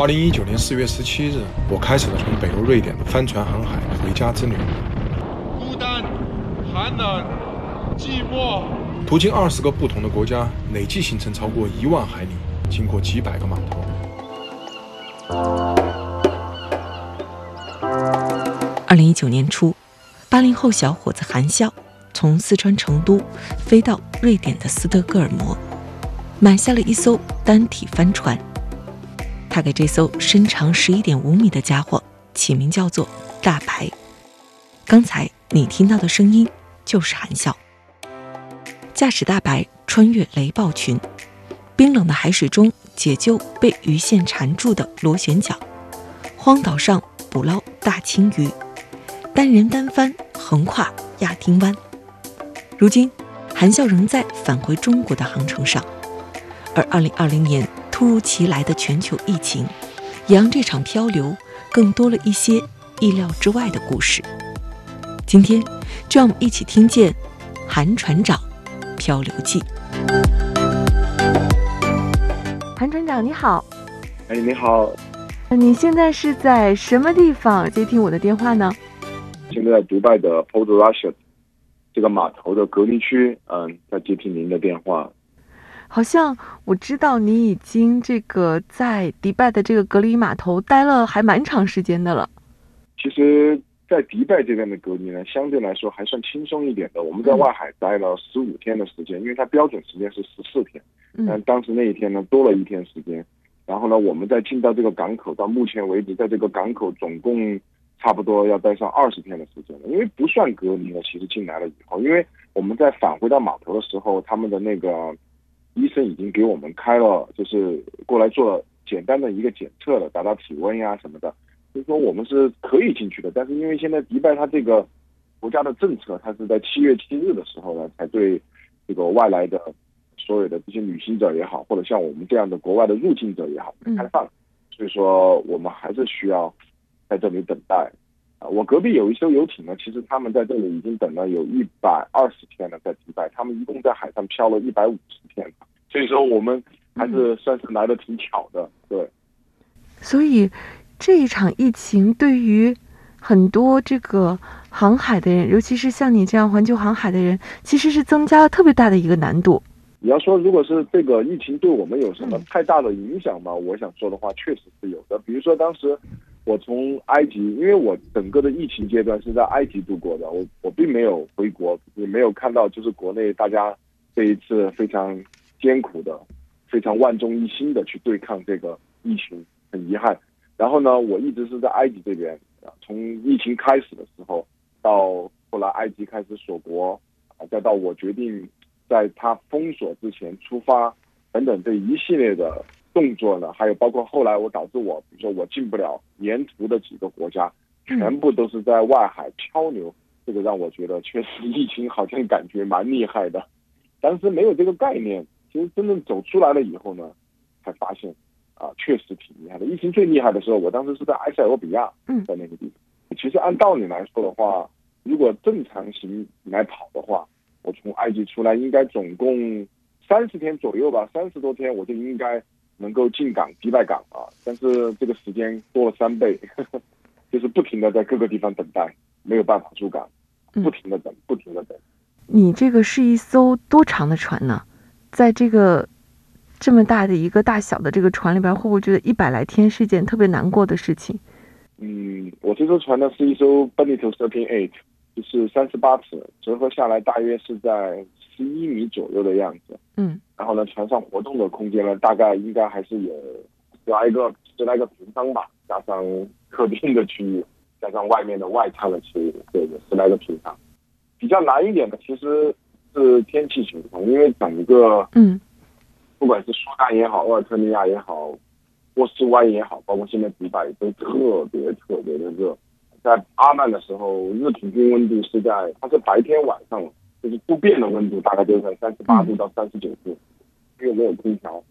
二零一九年四月十七日，我开始了从北欧瑞典的帆船航海回家之旅。孤单、寒冷、寂寞。途经二十个不同的国家，累计行程超过一万海里，经过几百个码头。二零一九年初，八零后小伙子韩笑从四川成都飞到瑞典的斯德哥尔摩，买下了一艘单体帆船。他给这艘身长十一点五米的家伙起名叫做“大白”。刚才你听到的声音就是韩笑。驾驶大白穿越雷暴群，冰冷的海水中解救被鱼线缠住的螺旋桨，荒岛上捕捞大青鱼，单人单帆横跨亚丁湾。如今，韩笑仍在返回中国的航程上，而二零二零年。突如其来的全球疫情，也让这场漂流更多了一些意料之外的故事。今天，就让我们一起听见韩船长漂流记。韩船长，你好。哎，你好。你现在是在什么地方接听我的电话呢？现在在迪拜的 Port Rashid 这个码头的隔离区，嗯，在接听您的电话。好像我知道你已经这个在迪拜的这个隔离码头待了还蛮长时间的了。其实，在迪拜这边的隔离呢，相对来说还算轻松一点的。我们在外海待了十五天的时间，因为它标准时间是十四天，但当时那一天呢多了一天时间。然后呢，我们在进到这个港口，到目前为止，在这个港口总共差不多要待上二十天的时间了。因为不算隔离了，其实进来了以后，因为我们在返回到码头的时候，他们的那个。医生已经给我们开了，就是过来做简单的一个检测了，达到体温呀什么的，所以说我们是可以进去的。但是因为现在迪拜它这个国家的政策，它是在七月七日的时候呢，才对这个外来的所有的这些旅行者也好，或者像我们这样的国外的入境者也好开放，所以说我们还是需要在这里等待。啊，我隔壁有一艘游艇呢，其实他们在这里已经等了有一百二十天了，在迪拜，他们一共在海上漂了一百五十天了，所以说我们还是算是来的挺巧的，对。所以这一场疫情对于很多这个航海的人，尤其是像你这样环球航海的人，其实是增加了特别大的一个难度。你要说如果是这个疫情对我们有什么太大的影响吗？我想说的话，确实是有的。比如说当时。我从埃及，因为我整个的疫情阶段是在埃及度过的，我我并没有回国，也没有看到就是国内大家这一次非常艰苦的、非常万众一心的去对抗这个疫情，很遗憾。然后呢，我一直是在埃及这边，从疫情开始的时候，到后来埃及开始锁国，啊，再到我决定在他封锁之前出发，等等这一系列的。动作呢？还有包括后来我导致我，比如说我进不了沿途的几个国家，全部都是在外海漂流。这个让我觉得确实疫情好像感觉蛮厉害的，当时没有这个概念。其实真正走出来了以后呢，才发现啊，确实挺厉害的。疫情最厉害的时候，我当时是在埃塞俄比亚，嗯在那个地方。其实按道理来说的话，如果正常行来跑的话，我从埃及出来应该总共三十天左右吧，三十多天我就应该。能够进港迪拜港啊，但是这个时间多了三倍，呵 呵就是不停的在各个地方等待，没有办法出港，不停的等，不停的等。你这个是一艘多长的船呢？在这个这么大的一个大小的这个船里边，会不会觉得一百来天是一件特别难过的事情？嗯，我这艘船呢是一艘 Benito Thirteen Eight，就是三十八尺，折合下来大约是在。十一米左右的样子，嗯，然后呢，船上活动的空间呢，大概应该还是有十来个十来个平方吧，加上客厅的区域，加上外面的外舱的区域，对对，十来个平方。比较难一点的其实是天气情况，因为整个，嗯，不管是苏丹也好，厄尔特尼亚也好，波斯湾也好，包括现在迪拜都特别特别的热。在阿曼的时候，日平均温度是在它是白天晚上就是不变的温度，大概就在三十八度到三十九度，因为没有空调，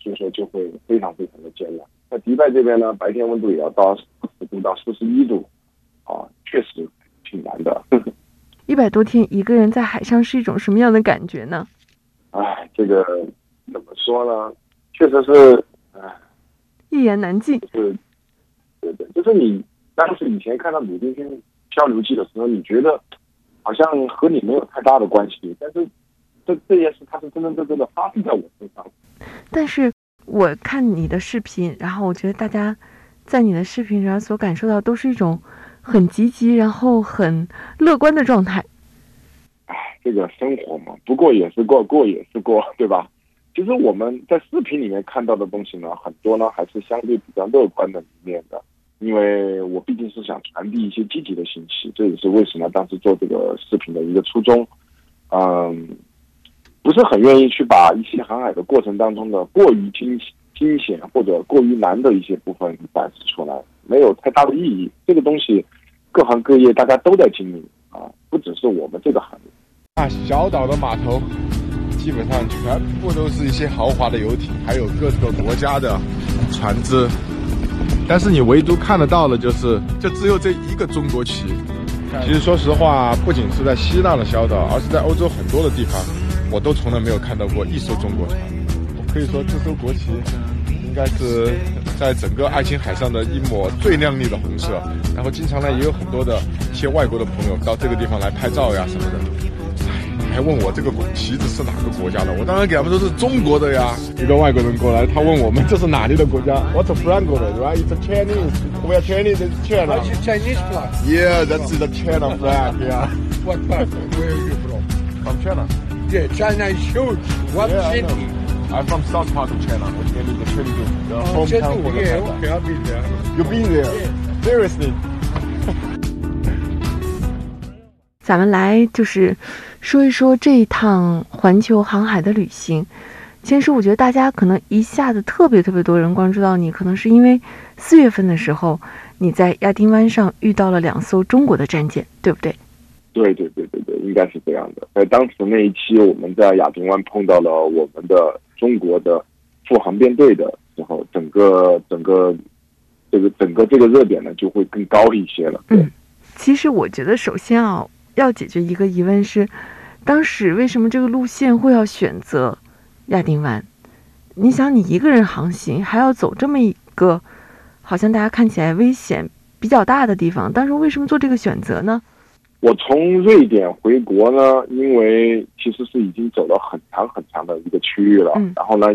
所以说就会非常非常的艰难。在迪拜这边呢，白天温度也要到四十度到四十一度，啊，确实挺难的。一百多天一个人在海上是一种什么样的感觉呢？哎，这个怎么说呢？确实是，哎，一言难尽。就是，对对，就是你当时以前看到《鲁滨逊漂流记》的时候，你觉得好像和你没有太大的关系，但是这这件事它是真真正正的发生在我身上。但是我看你的视频，然后我觉得大家在你的视频上所感受到都是一种很积极，然后很乐观的状态。哎，这个生活嘛，不过也是过，过也是过，对吧？其实我们在视频里面看到的东西呢，很多呢还是相对比较乐观的一面的，因为我毕竟是想传递一些积极的信息，这也是为什么当时做这个视频的一个初衷。嗯，不是很愿意去把一些航海的过程当中的过于惊惊险或者过于难的一些部分展示出来，没有太大的意义。这个东西，各行各业大家都在经历啊，不只是我们这个行业。啊，小岛的码头基本上全部都是一些豪华的游艇，还有各个国家的船只。但是你唯独看得到的就是，就只有这一个中国旗。其实说实话，不仅是在希腊的小岛，而是在欧洲很多的地方，我都从来没有看到过一艘中国船。可以说，这艘国旗应该是在整个爱琴海上的一抹最亮丽的红色。然后，经常呢也有很多的一些外国的朋友到这个地方来拍照呀什么的。还问我这个旗子是哪个国家的？我当然给他们说是中国的呀。一个外国人过来，他问我们这是哪里的国家？What's Franco 的，right? It's a Chinese. We are Chinese. It's China. It's Chinese flag. Yeah, that's the China flag. Yeah. What part? Where are you from? From China. Yeah, China is huge. What city? I'm from south part of China, which is the Chengdu, the Oh, hometown Chengdu. for the Yeah, okay, I've been there. You've been there? Seriously? 咱们来就是说一说这一趟环球航海的旅行。其实我觉得大家可能一下子特别特别多人关注到你，可能是因为四月份的时候你在亚丁湾上遇到了两艘中国的战舰，对不对？对对对对对，应该是这样的。在当时那一期，我们在亚丁湾碰到了我们的中国的副航编队的时候，整个整个这个整个这个热点呢就会更高一些了。对，嗯其实我觉得首先啊，要解决一个疑问是，当时为什么这个路线会要选择亚丁湾？你想，你一个人航行，还要走这么一个好像大家看起来危险比较大的地方，当时为什么做这个选择呢？我从瑞典回国呢，因为其实是已经走了很长很长的一个区域了。嗯然后呢，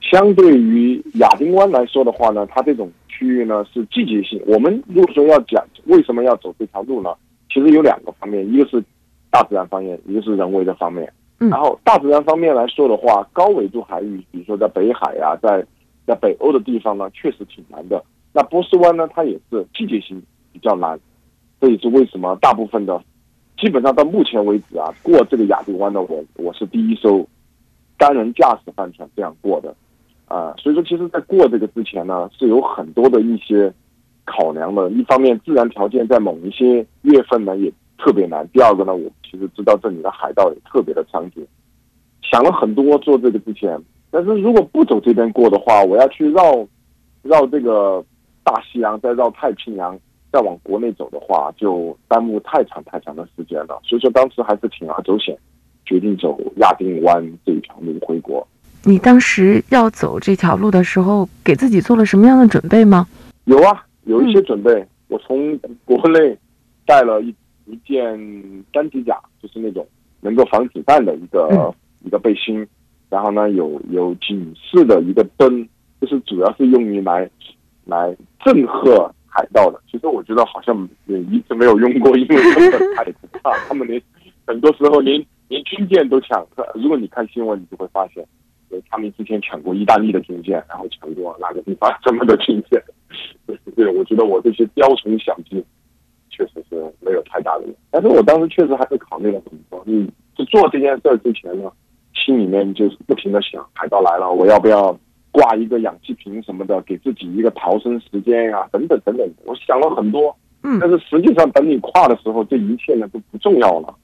相对于亚丁湾来说的话呢，它这种区域呢是季节性。我们如果说要讲为什么要走这条路呢，其实有两个方面，一个是大自然方面，一个是人为的方面。嗯然后大自然方面来说的话，高纬度海域，比如说在北海呀、在在北欧的地方呢，确实挺难的。那波斯湾呢，它也是季节性比较难，这也是为什么大部分的，基本上到目前为止啊，过这个亚丁湾的我我是第一艘单人驾驶帆船这样过的，啊、所以说其实，在过这个之前呢，是有很多的一些考量的。一方面，自然条件在某一些月份呢也特别难；第二个呢，我其实知道这里的海盗也特别的猖獗，想了很多做这个之前。但是如果不走这边过的话，我要去绕绕这个大西洋，再绕太平洋，再往国内走的话，就耽误太长太长的时间了。所以说当时还是铤而走险，决定走亚丁湾这一条路回国。你当时要走这条路的时候，给自己做了什么样的准备吗？有啊，有一些准备。我从国内带了一一件单机甲，就是那种能够防子弹的一个、嗯一个背心，然后呢有有警示的一个灯，就是主要是用于来来震吓海盗的。其实我觉得好像也一直没有用过，因为根本太不怕，他们连很多时候连连军舰都抢。如果你看新闻，你就会发现，他们之前抢过意大利的军舰，然后抢过哪个地方什么的军舰。对，我觉得我这些雕虫小技确实是没有太大的用，但是我当时确实还是考虑了很多。你就做这件事之前呢，心里面就是不停的想，海盗来了，我要不要 挂一个氧气瓶什么的，给自己一个逃生时间呀、等等等等。我想了很多，嗯但是实际上等你跨的时候，这一切呢都不重要了，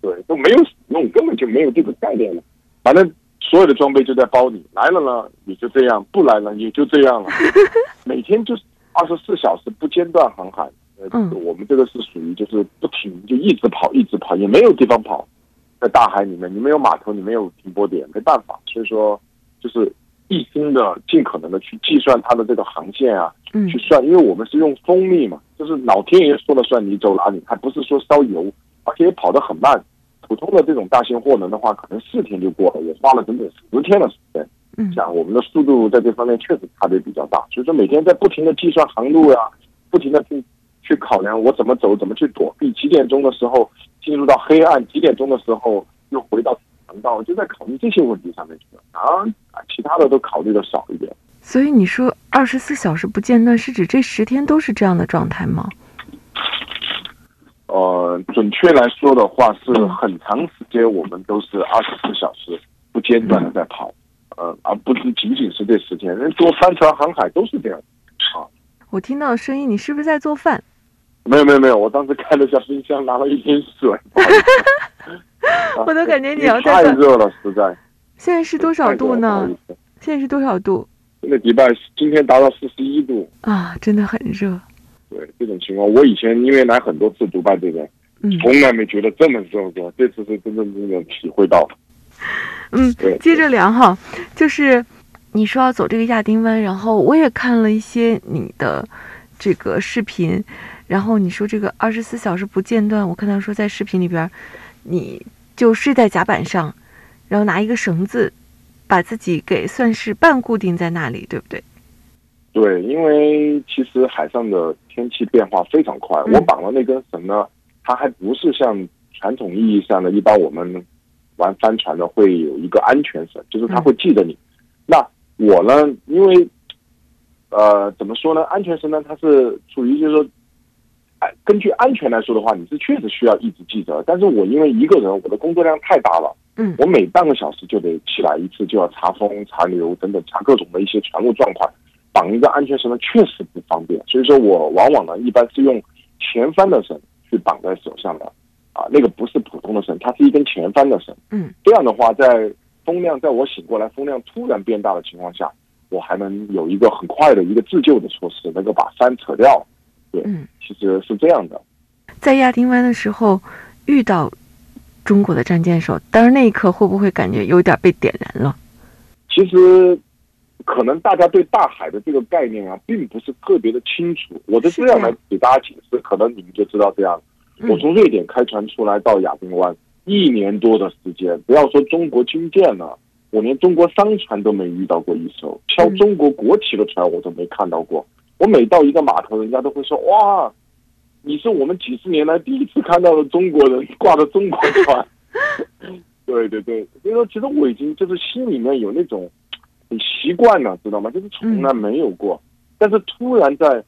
对，都没有使用，根本就没有这个概念了。反正所有的装备就在包里，来了呢也就这样，不来了也就这样了。每天就是二十四小时不间断航海。呃，嗯我们这个是属于就是不停就一直跑一直跑，也没有地方跑，在大海里面你没有码头，你没有停泊点，没办法。所以说就是一心的尽可能的去计算它的这个航线啊，嗯去算，因为我们是用风力嘛，就是老天爷说了算，你走哪里，还不是说烧油，而且也跑得很慢。普通的这种大型货轮的话，可能四天就过了，我花了整整十天的时间。嗯像我们的速度在这方面确实差别比较大，所以说每天在不停的计算航路呀、不停的去去考量我怎么走，怎么去躲避，几点钟的时候进入到黑暗，几点钟的时候又回到航道，就在考虑这些问题上面去了。啊，其他的都考虑的少一点。所以你说二十四小时不间断，是指这十天都是这样的状态吗？呃，准确来说的话，是很长时间我们都是二十四小时不间断的在跑，呃，而不是仅仅是这十天。人做帆船航海都是这样啊。我听到的声音，你是不是在做饭？没有没有没有，我当时开了下冰箱，拿了一瓶水。我都感觉你要太热了，实在。现在是多少度呢现在是多少度这个迪拜今天达到四十一度，啊？真的很热。对这种情况，我以前因为来很多次迪拜这边，嗯从来没觉得这么热过，这次是真正真正体会到了。嗯对，接着聊哈，就是你说要走这个亚丁湾，然后我也看了一些你的这个视频，然后你说这个二十四小时不间断，我看到说在视频里边儿，你就睡在甲板上，然后拿一个绳子把自己给算是半固定在那里，对不对？对，因为其实海上的天气变化非常快，嗯我绑的那根绳呢，它还不是像传统意义上的，一般我们玩帆船的会有一个安全绳，就是它会系着你。那我呢，因为呃怎么说呢，安全绳呢，它是处于就是说，哎，根据安全来说的话，你是确实需要一直记着，但是我因为一个人，我的工作量太大了。嗯我每半个小时就得起来一次，就要查风、查流等等，查各种的一些船务状况。绑一个安全绳呢，确实不方便，所以说我往往呢，一般是用前翻的绳去绑在手上的，啊，那个不是普通的绳，它是一根前翻的绳。嗯，这样的话，在风量在我醒过来风量突然变大的情况下，我还能有一个很快的一个自救的措施，能够把帆扯掉。对，嗯，其实是这样的。在亚丁湾的时候遇到中国的战舰的时候，当时那一刻会不会感觉有点被点燃了？其实，可能大家对大海的这个概念啊，并不是特别的清楚。我就这样来给大家解释，可能你们就知道这样。嗯我从瑞典开船出来到亚丁湾，一年多的时间，不要说中国军舰了，我连中国商船都没遇到过一艘，敲嗯中国国旗的船我都没看到过。我每到一个码头，人家都会说：“哇，你是我们几十年来第一次看到的中国人挂着中国船。”对对对，所以说，其实我已经就是心里面有那种很习惯了，知道吗？就是从来没有过，但是突然在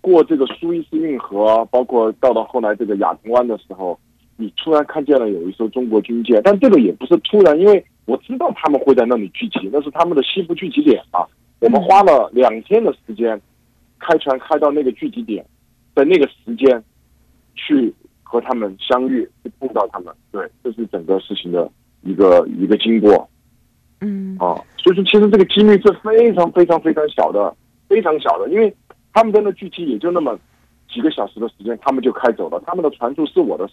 过这个苏伊士运河，包括到了后来这个亚丁湾的时候，你突然看见了有一艘中国军舰，但这个也不是突然，因为我知道他们会在那里聚集，那是他们的西部聚集点啊。我们花了两天的时间，开船开到那个聚集点，在那个时间去和他们相遇，去碰到他们。对，这是整个事情的一个一个经过。嗯啊，所以说其实这个几率是非常非常非常小的，非常小的，因为他们在那聚集也就那么几个小时的时间，他们就开走了，他们的船速是我的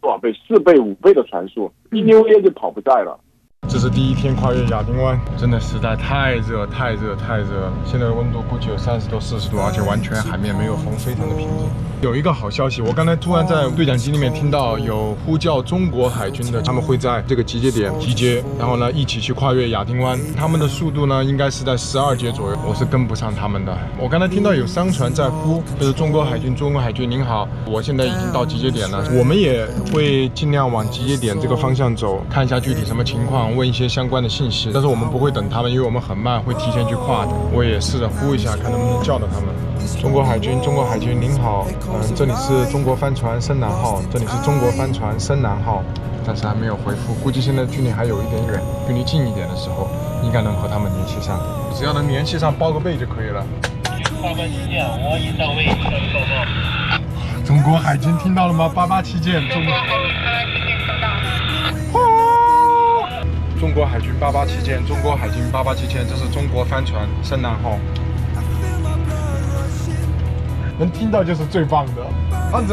多少倍？四倍、五倍的船速，一溜烟就跑不在了。这是第一天跨越亚丁湾，真的实在太热、太热、太热了。现在的温度估计有三十多、四十度，而且完全海面没有风，非常的平静。有一个好消息，我刚才突然在对讲机里面听到有呼叫中国海军的，他们会在这个集结点集结，然后呢一起去跨越亚丁湾。他们的速度呢应该是在十二节左右，我是跟不上他们的。我刚才听到有商船在呼，就是中国海军，中国海军您好，我现在已经到集结点了。我们也会尽量往集结点这个方向走，看一下具体什么情况，问一些相关的信息。但是我们不会等他们，因为我们很慢，会提前去跨的。我也试着呼一下，看能不能叫到他们。中国海军，中国海军您好，嗯，这里是中国帆船深南号，这里是中国帆船深南号，但是还没有回复，估计现在距离还有一点远。距离近一点的时候，应该能和他们联系上。只要能联系上，报个备就可以了。八八七舰，我已到位，向你报告。中国海军听到了吗？八八七舰，中国。中国海军八八七舰，中国海军八八七舰，这是中国帆船“深蓝号”。能听到就是最棒的。胖子，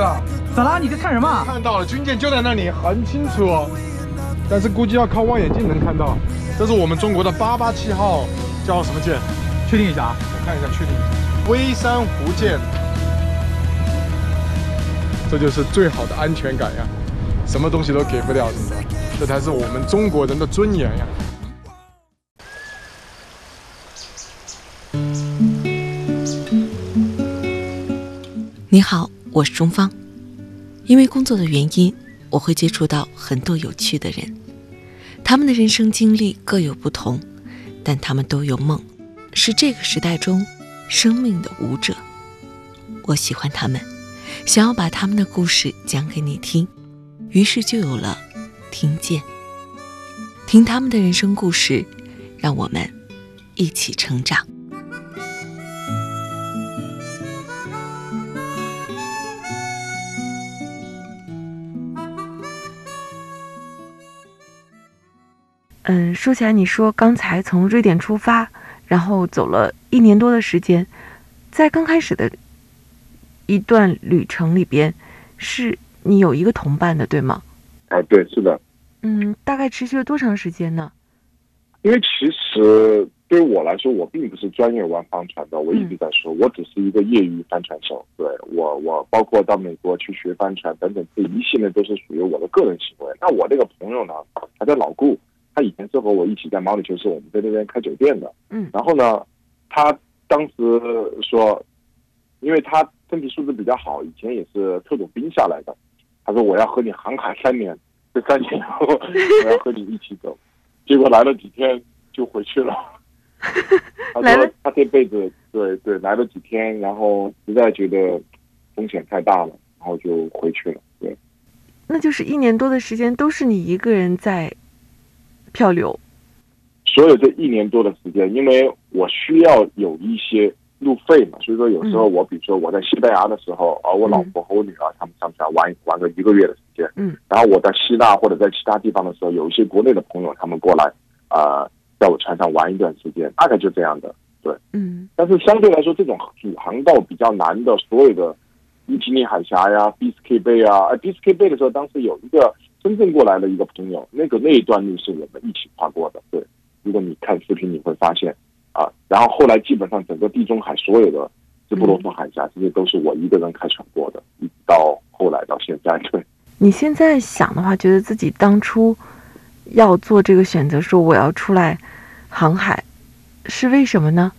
咋啦？你在看什么？看到了，军舰就在那里，很清楚。但是估计要靠望远镜能看到。这是我们中国的八八七号，叫什么舰？确定一下啊！我看一下，确定一下。微山湖舰。这就是最好的安全感呀，什么东西都给不了，是吧？这才是我们中国人的尊严呀。你好，我是钟芳。因为工作的原因，我会接触到很多有趣的人，他们的人生经历各有不同，但他们都有梦，是这个时代中生命的舞者。我喜欢他们，想要把他们的故事讲给你听，于是就有了听见。听他们的人生故事，让我们一起成长。嗯，说起来，你说刚才从瑞典出发，然后走了一年多的时间，在刚开始的一段旅程里边，是你有一个同伴的，对吗？啊，对，是的。嗯，大概持续了多长时间呢？因为其实对于我来说，我并不是专业玩帆船的，我一直在说，我只是一个业余帆船手。对我，我包括到美国去学帆船等等，这一系列都是属于我的个人行为。那我那个朋友呢，他叫老顾。他以前是和我一起在毛里求斯，我们在那边开酒店的。嗯，然后呢，他当时说，因为他身体素质比较好，以前也是特种兵下来的。他说我要和你航海三年，这三年后我要和你一起走。结果来了几天就回去了。他说他这辈子对对来了几天，然后实在觉得风险太大了，然后就回去了。对，那就是一年多的时间都是你一个人在。漂流，所有这一年多的时间，因为我需要有一些路费嘛，所以说有时候我比如说我在西班牙的时候，而我老婆和我女儿他们上船玩玩个一个月的时间，嗯，然后我在希腊或者在其他地方的时候，有一些国内的朋友他们过来，啊，在我船上玩一段时间，大概就这样的，对，嗯，但是相对来说，这种主航道比较难的，所有的伊吉尼海峡呀、b s k 贝啊，哎 b s k 贝的时候，当时有一个。深圳过来的一个朋友，那个那一段路是我们一起跨过的。对，如果你看视频，你会发现啊。然后后来基本上整个地中海所有的直布罗陀海峡，这些都是我一个人开船过的。一直到后来到现在，对。你现在想的话，觉得自己当初要做这个选择，说我要出来航海，是为什么呢？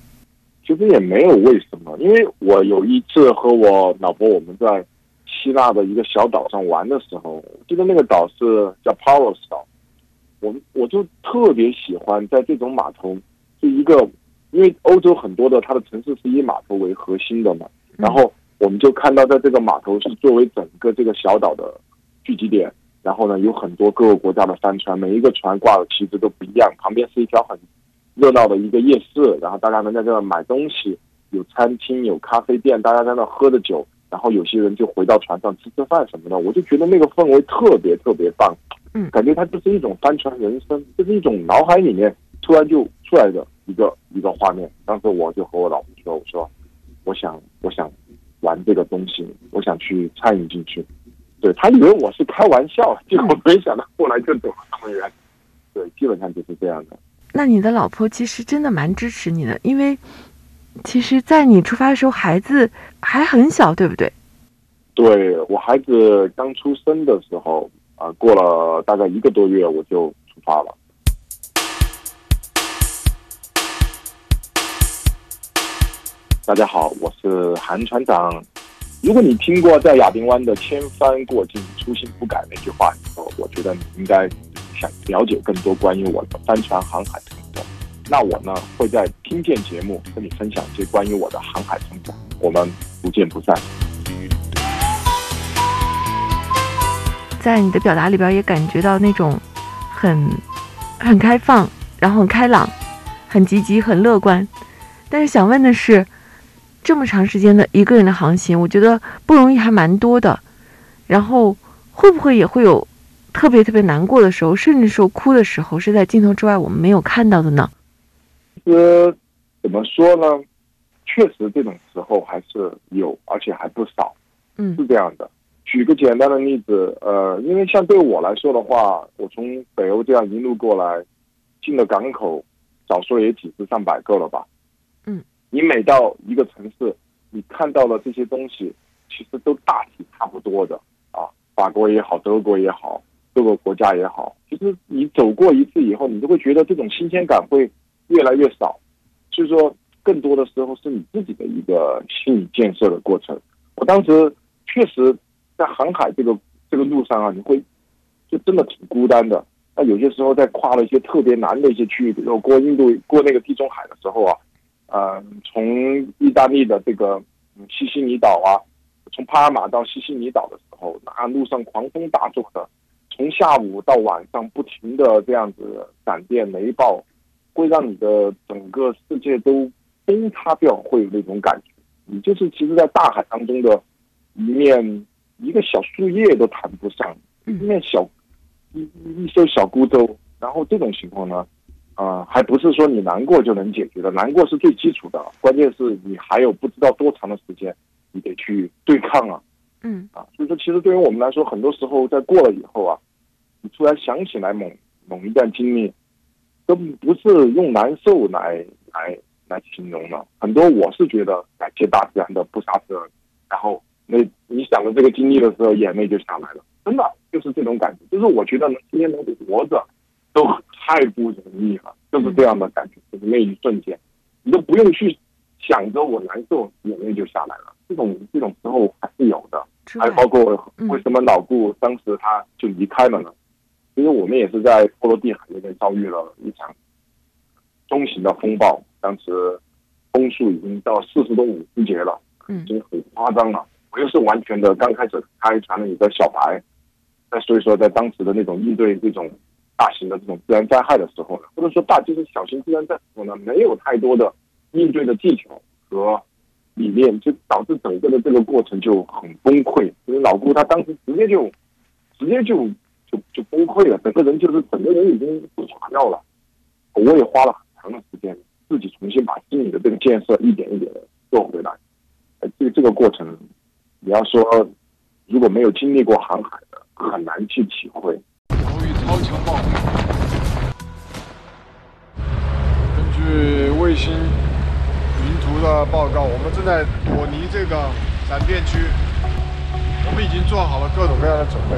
其实也没有为什么，因为我有一次和我老婆我们在。希腊的一个小岛上玩的时候，记得那个岛是叫 Paros 岛，我我就特别喜欢在这种码头，就一个，因为欧洲很多的它的城市是以码头为核心的嘛，然后我们就看到在这个码头是作为整个这个小岛的聚集点，然后呢有很多各个国家的帆船，每一个船挂的旗帜都不一样，旁边是一条很热闹的一个夜市，然后大家能在这买东西，有餐厅有咖啡店，大家在那喝着酒。然后有些人就回到船上吃吃饭什么的，我就觉得那个氛围特别特别棒，嗯，感觉它就是一种帆船人生，就是一种脑海里面突然就出来的一个一个画面。当时我就和我老婆说：“我说，我想我想玩这个东西，我想去参与进去。”对他以为我是开玩笑，结果没想到后来就走了那么远。对，基本上就是这样的。那你的老婆其实真的蛮支持你的，因为。其实，在你出发的时候，孩子还很小，对不对？对我孩子刚出生的时候，啊，过了大概一个多月，我就出发了。大家好，我是韩船长。如果你听过在亚丁湾的千帆过尽，初心不改那句话以后，我觉得你应该想了解更多关于我的帆船航海。那我呢会在听见节目跟你分享一些关于我的航海成长，我们不见不散。在你的表达里边也感觉到那种很很开放，然后很开朗，很积极，很乐观。但是想问的是，这么长时间的一个人的航行，我觉得不容易还蛮多的。然后会不会也会有特别特别难过的时候，甚至说哭的时候，是在镜头之外我们没有看到的呢？其实怎么说呢？确实这种时候还是有，而且还不少。嗯是这样的。举个简单的例子，呃，因为像对我来说的话，我从北欧这样一路过来，进了港口，少说也几十上百个了吧。你每到一个城市，你看到的这些东西，其实都大体差不多的啊。法国也好，德国也好，各个国家也好，其实你走过一次以后，你就会觉得这种新鲜感会越来越少。所以说，更多的时候是你自己的一个心理建设的过程。我当时确实在航海这个这个路上啊，你会就真的挺孤单的。那有些时候在跨了一些特别难的一些区域，比如过印度过那个地中海的时候啊，呃，从意大利的这个嗯西西里岛啊，从帕尔马到西西里岛的时候，那路上狂风大作的，从下午到晚上不停的这样子闪电雷暴，会让你的整个世界都崩塌掉，会有那种感觉。你就是其实，在大海当中的一面一个小树叶都谈不上，一面小一一艘小孤舟。然后这种情况呢，啊、还不是说你难过就能解决的，难过是最基础的，关键是你还有不知道多长的时间，你得去对抗啊嗯啊！所以说，其实对于我们来说，很多时候在过了以后啊，你突然想起来某某一段经历，都不是用难受来来来形容的。很多我是觉得感谢大自然的不杀之恩，然后那你想着这个经历的时候，眼泪就下来了。真的就是这种感觉，就是我觉得能今天能活着，都太不容易了，就是这样的感觉，就是那一瞬间，你都不用去想着我难受，眼泪就下来了。这种这种时候还是有的。还包括嗯为什么老顾当时他就离开了呢？因为我们也是在波罗的海那边遭遇了一场中型的风暴，当时风速已经到四十多五十节了，嗯已经很夸张了。我又是完全的刚开始开船的一个小白，那所以说在当时的那种应对这种大型的这种自然灾害的时候呢，或者说大就是小型自然灾害的时候呢，没有太多的应对的技巧和理念，就导致整个的这个过程就很崩溃。因为老顾他当时直接就直接就就就崩溃了，整个人就是整个人已经垮掉了。我也花了很长的时间，自己重新把心理的这个建设一点一点的做回来。呃，这这个过程，你要说如果没有经历过航海的，很难去体会。超强暴风，根据卫星云图的报告，我们正在躲离这个闪电区，我们已经做好了各种各样的准备。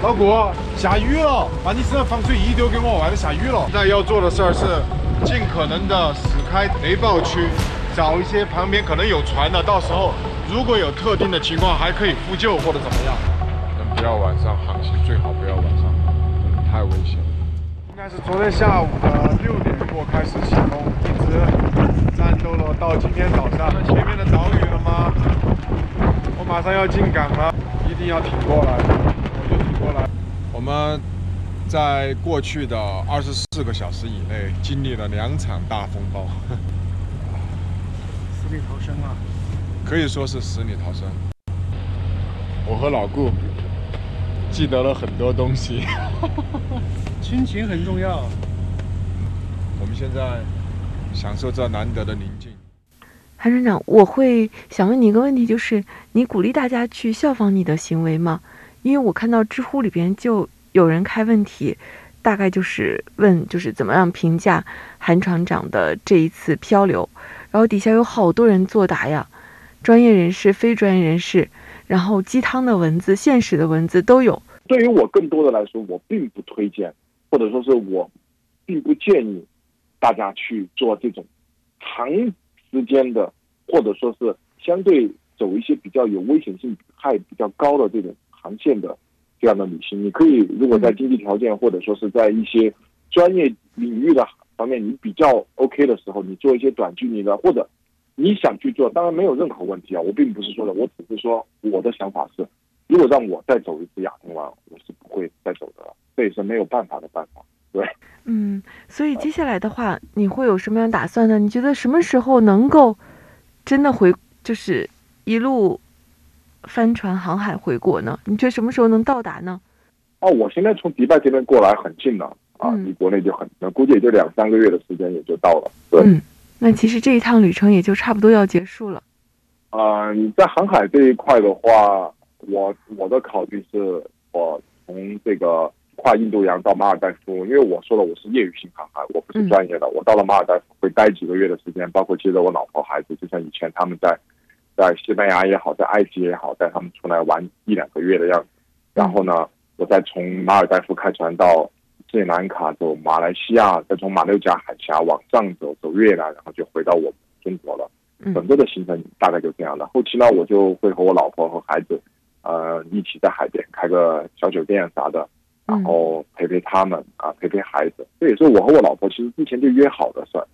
老谷，下雨了，把你身上防水衣丢给我，外头下雨了。现在要做的事儿是尽可能的驶开雷暴区，找一些旁边可能有船的，到时候如果有特定的情况，还可以呼救或者怎么样。能不要晚上航行，最好不要晚上，太危险了。应该是昨天下午的六点过开始起风，一直战斗了到今天早上。前面的岛屿了吗？我马上要进港了，一定要挺过来，我就挺过来。我们在过去的二十四个小时以内经历了两场大风暴，死里逃生啊！可以说是死里逃生。我和老顾记得了很多东西。亲情很重要。我们现在享受这难得的宁静。韩船长，我会想问你一个问题，就是你鼓励大家去效仿你的行为吗？因为我看到知乎里边就有人开问题，大概就是问就是怎么样评价韩船长的这一次漂流，然后底下有好多人作答呀，专业人士、非专业人士，然后鸡汤的文字、现实的文字都有。对于我更多的来说，我并不推荐，或者说是我并不建议大家去做这种长时间的，或者说是相对走一些比较有危险性害比较高的这种航线的这样的旅行。你可以如果在经济条件或者说是在一些专业领域的方面你比较 OK 的时候，你做一些短距离的，或者你想去做，当然没有任何问题啊。我并不是说的，我只是说我的想法是，如果让我再走一次亚丁湾，我是不会再走的了，这也是没有办法的办法。对，嗯，所以接下来的话，你会有什么样打算呢？你觉得什么时候能够真的回，就是一路帆船航海回国呢？你觉得什么时候能到达呢？哦，我现在从迪拜这边过来很近了啊，嗯离国内就很近，估计也就两三个月的时间也就到了。对，嗯，那其实这一趟旅程也就差不多要结束了。啊、你在航海这一块的话，我我的考虑是，我从这个跨印度洋到马尔代夫，因为我说了我是业余性航海，我不是嗯专业的。我到了马尔代夫会待几个月的时间，包括接着我老婆孩子，就像以前他们在在西班牙也好，在埃及也好，带他们出来玩一两个月的样子。然后呢，我再从马尔代夫开船到斯里兰卡，走马来西亚，再从马六甲海峡往上走，走越南，然后就回到我们中国了。嗯整个的行程大概就这样的。后期呢，我就会和我老婆和孩子，呃，一起在海边开个小酒店啥的，然后陪陪他们啊，陪陪孩子。这也是我和我老婆其实之前就约好的事儿。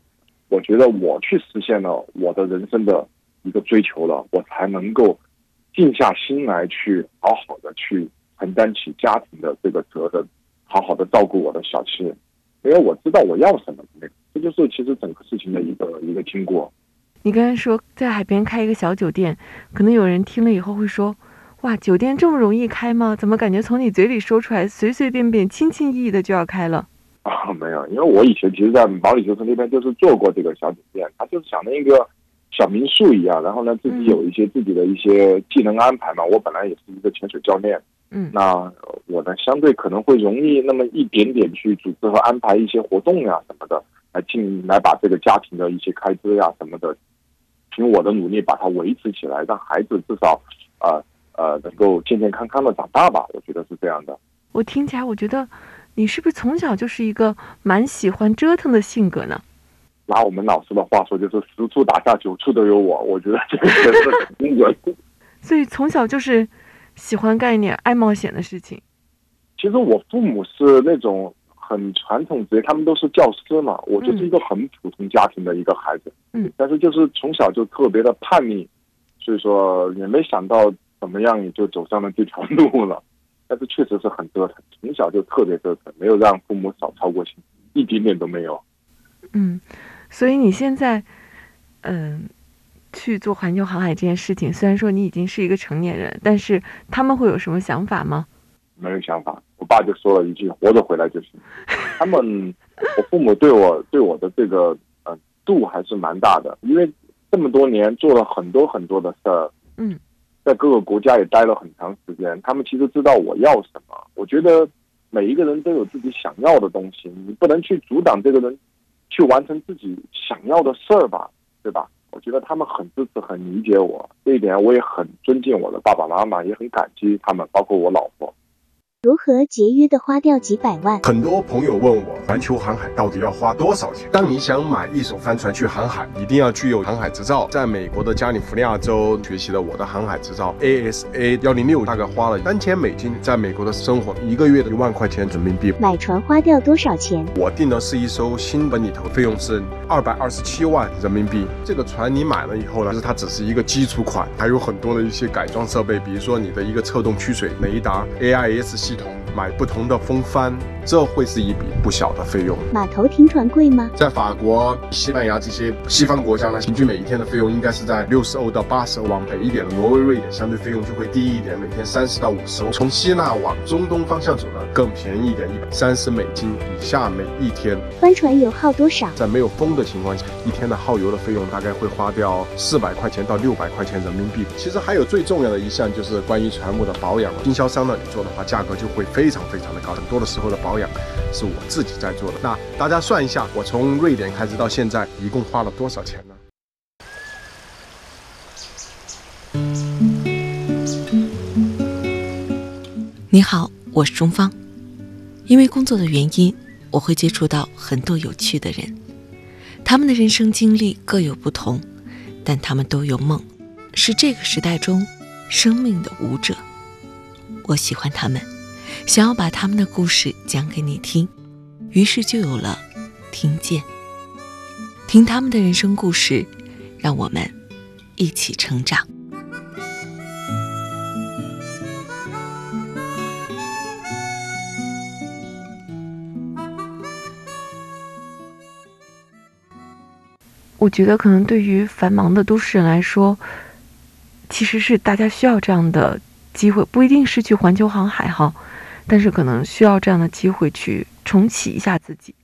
我觉得我去实现了我的人生的一个追求了，我才能够静下心来去好好的去承担起家庭的这个责任，好好的照顾我的小妻，因为我知道我要什么。这就是其实整个事情的一个一个经过。你刚才说在海边开一个小酒店，可能有人听了以后会说：“哇，酒店这么容易开吗？怎么感觉从你嘴里说出来，随随便便、轻轻易易的就要开了啊，没有，因为我以前其实，在毛里求斯那边就是做过这个小酒店，它就是像那个小民宿一样，然后呢，自己有一些自己的一些技能安排嘛。我本来也是一个潜水教练，嗯那呃我呢相对可能会容易那么一点点去组织和安排一些活动呀什么的，来进来把这个家庭的一些开支呀什么的，凭我的努力把它维持起来，让孩子至少呃呃能够健健康康的长大吧，我觉得是这样的。？”我听起来，我觉得你是不是从小就是一个蛮喜欢折腾的性格呢？拿我们老师的话说，就是十处打架九处都有我。我觉得这个是很中国。所以从小就是喜欢干一点爱冒险的事情。其实我父母是那种很传统职业，他们都是教师嘛。我就是一个很普通家庭的一个孩子，嗯，但是就是从小就特别的叛逆，所以说也没想到怎么样也就走上了这条路了。但是确实是很折腾，从小就特别折腾，没有让父母少操过心，一点点都没有。嗯，所以你现在，嗯、去做环球航海这件事情，虽然说你已经是一个成年人，但是他们会有什么想法吗？没有想法。我爸就说了一句：“活着回来就行。”他们，我父母对我对我的这个呃度还是蛮大的，因为这么多年做了很多很多的事儿，嗯，在各个国家也待了很长时间，他们其实知道我要什么。我觉得每一个人都有自己想要的东西，你不能去阻挡这个人去完成自己想要的事儿吧，对吧？我觉得他们很支持、很理解我，这一点我也很尊敬我的爸爸妈妈，也很感激他们，包括我老婆。如何节约的花掉几百万？很多朋友问我，环球航海到底要花多少钱？当你想买一艘帆船去航海，一定要具有航海执照。在美国的加利福尼亚州学习了我的航海执照 ASA 幺零六，大概花了三千美金，在美国的生活一个月的一万块钱人民币。买船花掉多少钱？我订的是一艘新本里头，费用是二百二十七万人民币。这个船你买了以后呢，它只是一个基础款，还有很多的一些改装设备，比如说你的一个侧动驱水雷达、AIS 系统，买不同的风帆，这会是一笔不小的费用。码头停船贵吗？在法国、西班牙这些西方国家呢，平均每一天的费用应该是在六十欧到八十欧。往北一点的挪威、瑞典，相对费用就会低一点，每天三十到五十欧。从希腊往中东方向走呢，更便宜一点，一百三十美金以下每一天。帆船油耗多少？在没有风的情况下，一天的耗油的费用大概会花掉四百块钱到六百块钱人民币。其实还有最重要的一项就是关于船务的保养，经销商那里做的话，价格就会非非常非常的高。很多的时候的保养是我自己在做的。那大家算一下，我从瑞典开始到现在，一共花了多少钱呢？你好，我是钟芳。因为工作的原因，我会接触到很多有趣的人，他们的人生经历各有不同，但他们都有梦，是这个时代中生命的舞者。我喜欢他们，想要把他们的故事讲给你听，于是就有了听见。听他们的人生故事，让我们一起成长。我觉得，可能对于繁忙的都市人来说，其实是大家需要这样的机会，不一定是去环球航海哈，但是可能需要这样的机会去重启一下自己。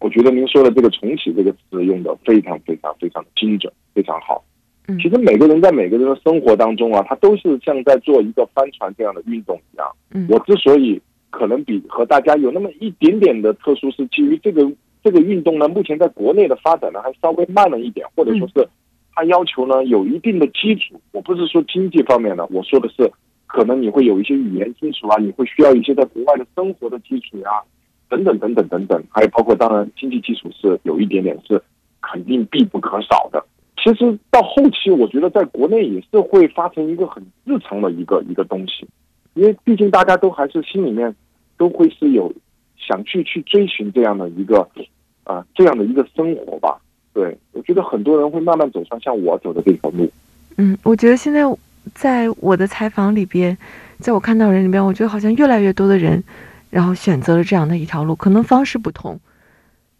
我觉得您说的这个“重启”这个词用的非常非常非常的精准，非常好。嗯，其实每个人在每个人的生活当中啊，他都是像在做一个帆船这样的运动一样。嗯，我之所以可能比和大家有那么一点点的特殊，是基于这个。这个运动呢，目前在国内的发展呢还稍微慢了一点，或者说是它要求呢有一定的基础。我不是说经济方面的，我说的是可能你会有一些语言基础啊，你会需要一些在国外的生活的基础呀，等等等等等等，还有包括当然经济基础是有一点点是肯定必不可少的。其实到后期，我觉得在国内也是会发成一个很日常的一个一个东西，因为毕竟大家都还是心里面都会是有。想去去追寻这样的一个，啊，这样的一个生活吧。对我觉得很多人会慢慢走上像我走的这条路。嗯，我觉得现在在我的采访里边，在我看到人里边，我觉得好像越来越多的人，然后选择了这样的一条路，可能方式不同。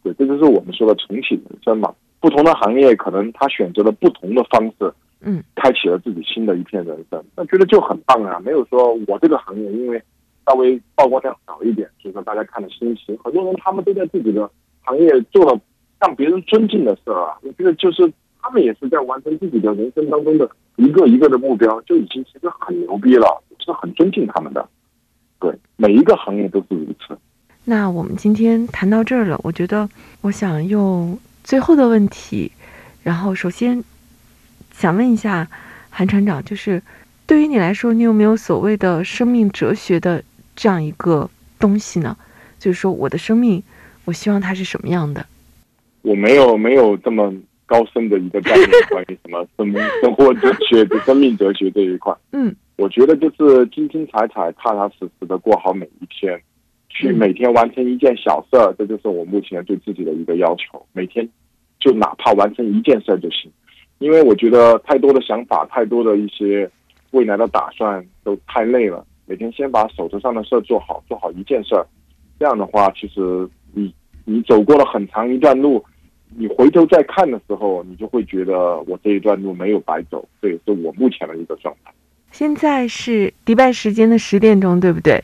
对，这就是我们说的重启人生嘛。不同的行业可能他选择了不同的方式，嗯，开启了自己新的一片人生。那觉得就很棒啊！没有说我这个行业因为。稍微曝光量少一点，所以说大家看的新奇。很多人他们都在自己的行业做了让别人尊敬的事儿啊，我觉得就是他们也是在完成自己的人生当中的一个一个的目标，就已经其实很牛逼了，是很尊敬他们的。对，每一个行业都是如此。那我们今天谈到这儿了，我觉得我想用最后的问题，然后首先想问一下韩船长，就是对于你来说，你有没有所谓的生命哲学的？这样一个东西呢，就是说我的生命，我希望它是什么样的？我没有没有这么高深的一个概念，关于什么生生活哲学、生命哲学这一块。嗯，我觉得就是精精彩彩、踏踏实实的过好每一天，去每天完成一件小事儿，这就是我目前对自己的一个要求。每天就哪怕完成一件事儿就行，因为我觉得太多的想法、太多的一些未来的打算都太累了。每天先把手头上的事儿做好，做好一件事儿，这样的话，其实你你走过了很长一段路，你回头再看的时候，你就会觉得我这一段路没有白走。这也是我目前的一个状态。现在是迪拜时间的十点钟，对不对？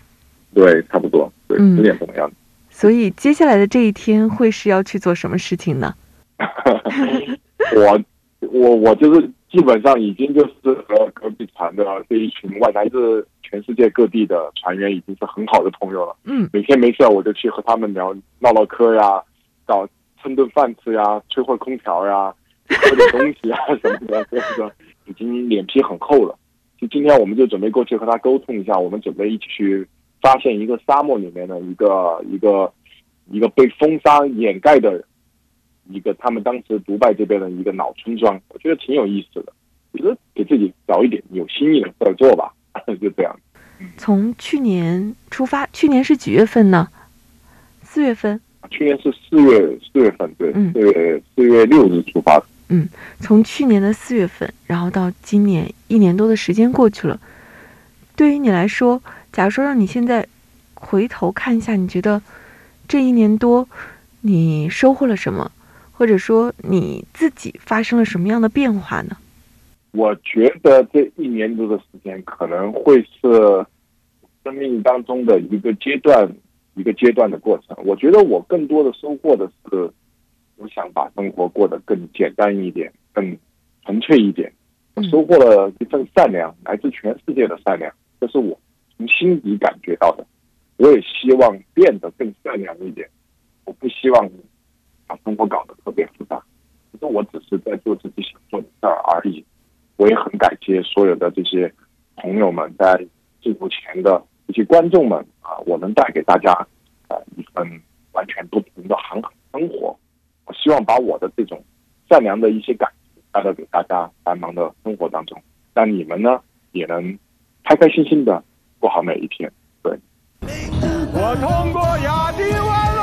对，差不多，对，十点钟的样子。所以接下来的这一天会是要去做什么事情呢？我我我就是。基本上已经就是和隔壁船的这一群外来自全世界各地的船员已经是很好的朋友了。嗯，每天没事我就去和他们聊唠唠嗑呀，找蹭顿饭吃呀，吹会空调呀，喝点东西啊 什么的，所以说已经脸皮很厚了。就今天我们就准备过去和他沟通一下，我们准备一起去发现一个沙漠里面的一个一个一个被风沙掩盖的。一个他们当时独拜这边的一个老村庄，我觉得挺有意思的，觉得给自己找一点有新意的事做吧，就这样。从去年出发，去年是几月份呢？四月份。去年是四月四月份，对，四月四月六日出发的。嗯，从去年的四月份，然后到今年一年多的时间过去了。对于你来说，假如说让你现在回头看一下，你觉得这一年多你收获了什么？或者说你自己发生了什么样的变化呢？我觉得这一年多的时间可能会是生命当中的一个阶段，一个阶段的过程。我觉得我更多的收获的是，我想把生活过得更简单一点，更纯粹一点。我收获了一份善良，来自全世界的善良，这是我从心底感觉到的。我也希望变得更善良一点，我不希望。把生活搞得特别复杂，其实我只是在做自己想做的事儿而已。我也很感谢所有的这些朋友们，在镜头前的这些观众们啊，我能带给大家啊一份完全不同的航海生活。我希望把我的这种善良的一些感觉带到给大家繁忙的生活当中，让你们呢也能开开心心的过好每一天。对，我通过亚丁湾了。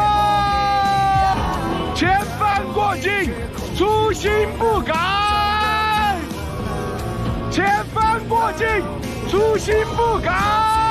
千帆过尽，初心不改。千帆过尽，初心不改。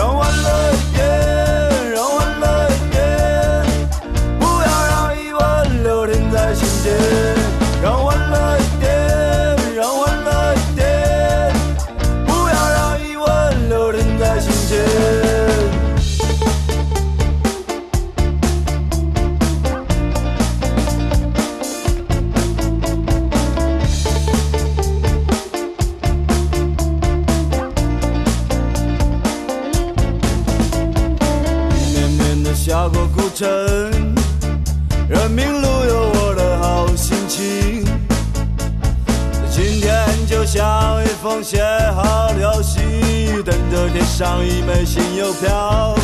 让欢乐一人民路有我的好心情。今天就像一封写好的消息，等着贴上一枚新邮票。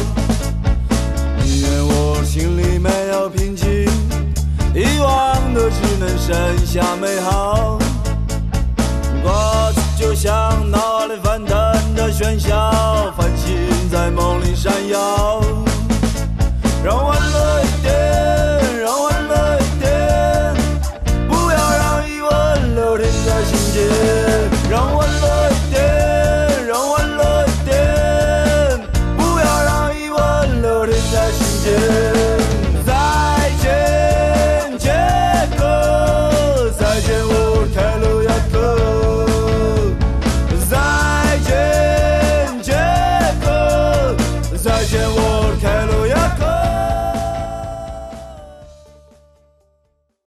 宁愿我心里没有平静，遗忘的只能剩下美好。过去就像脑海里翻腾的喧嚣，繁星在梦里闪耀。让我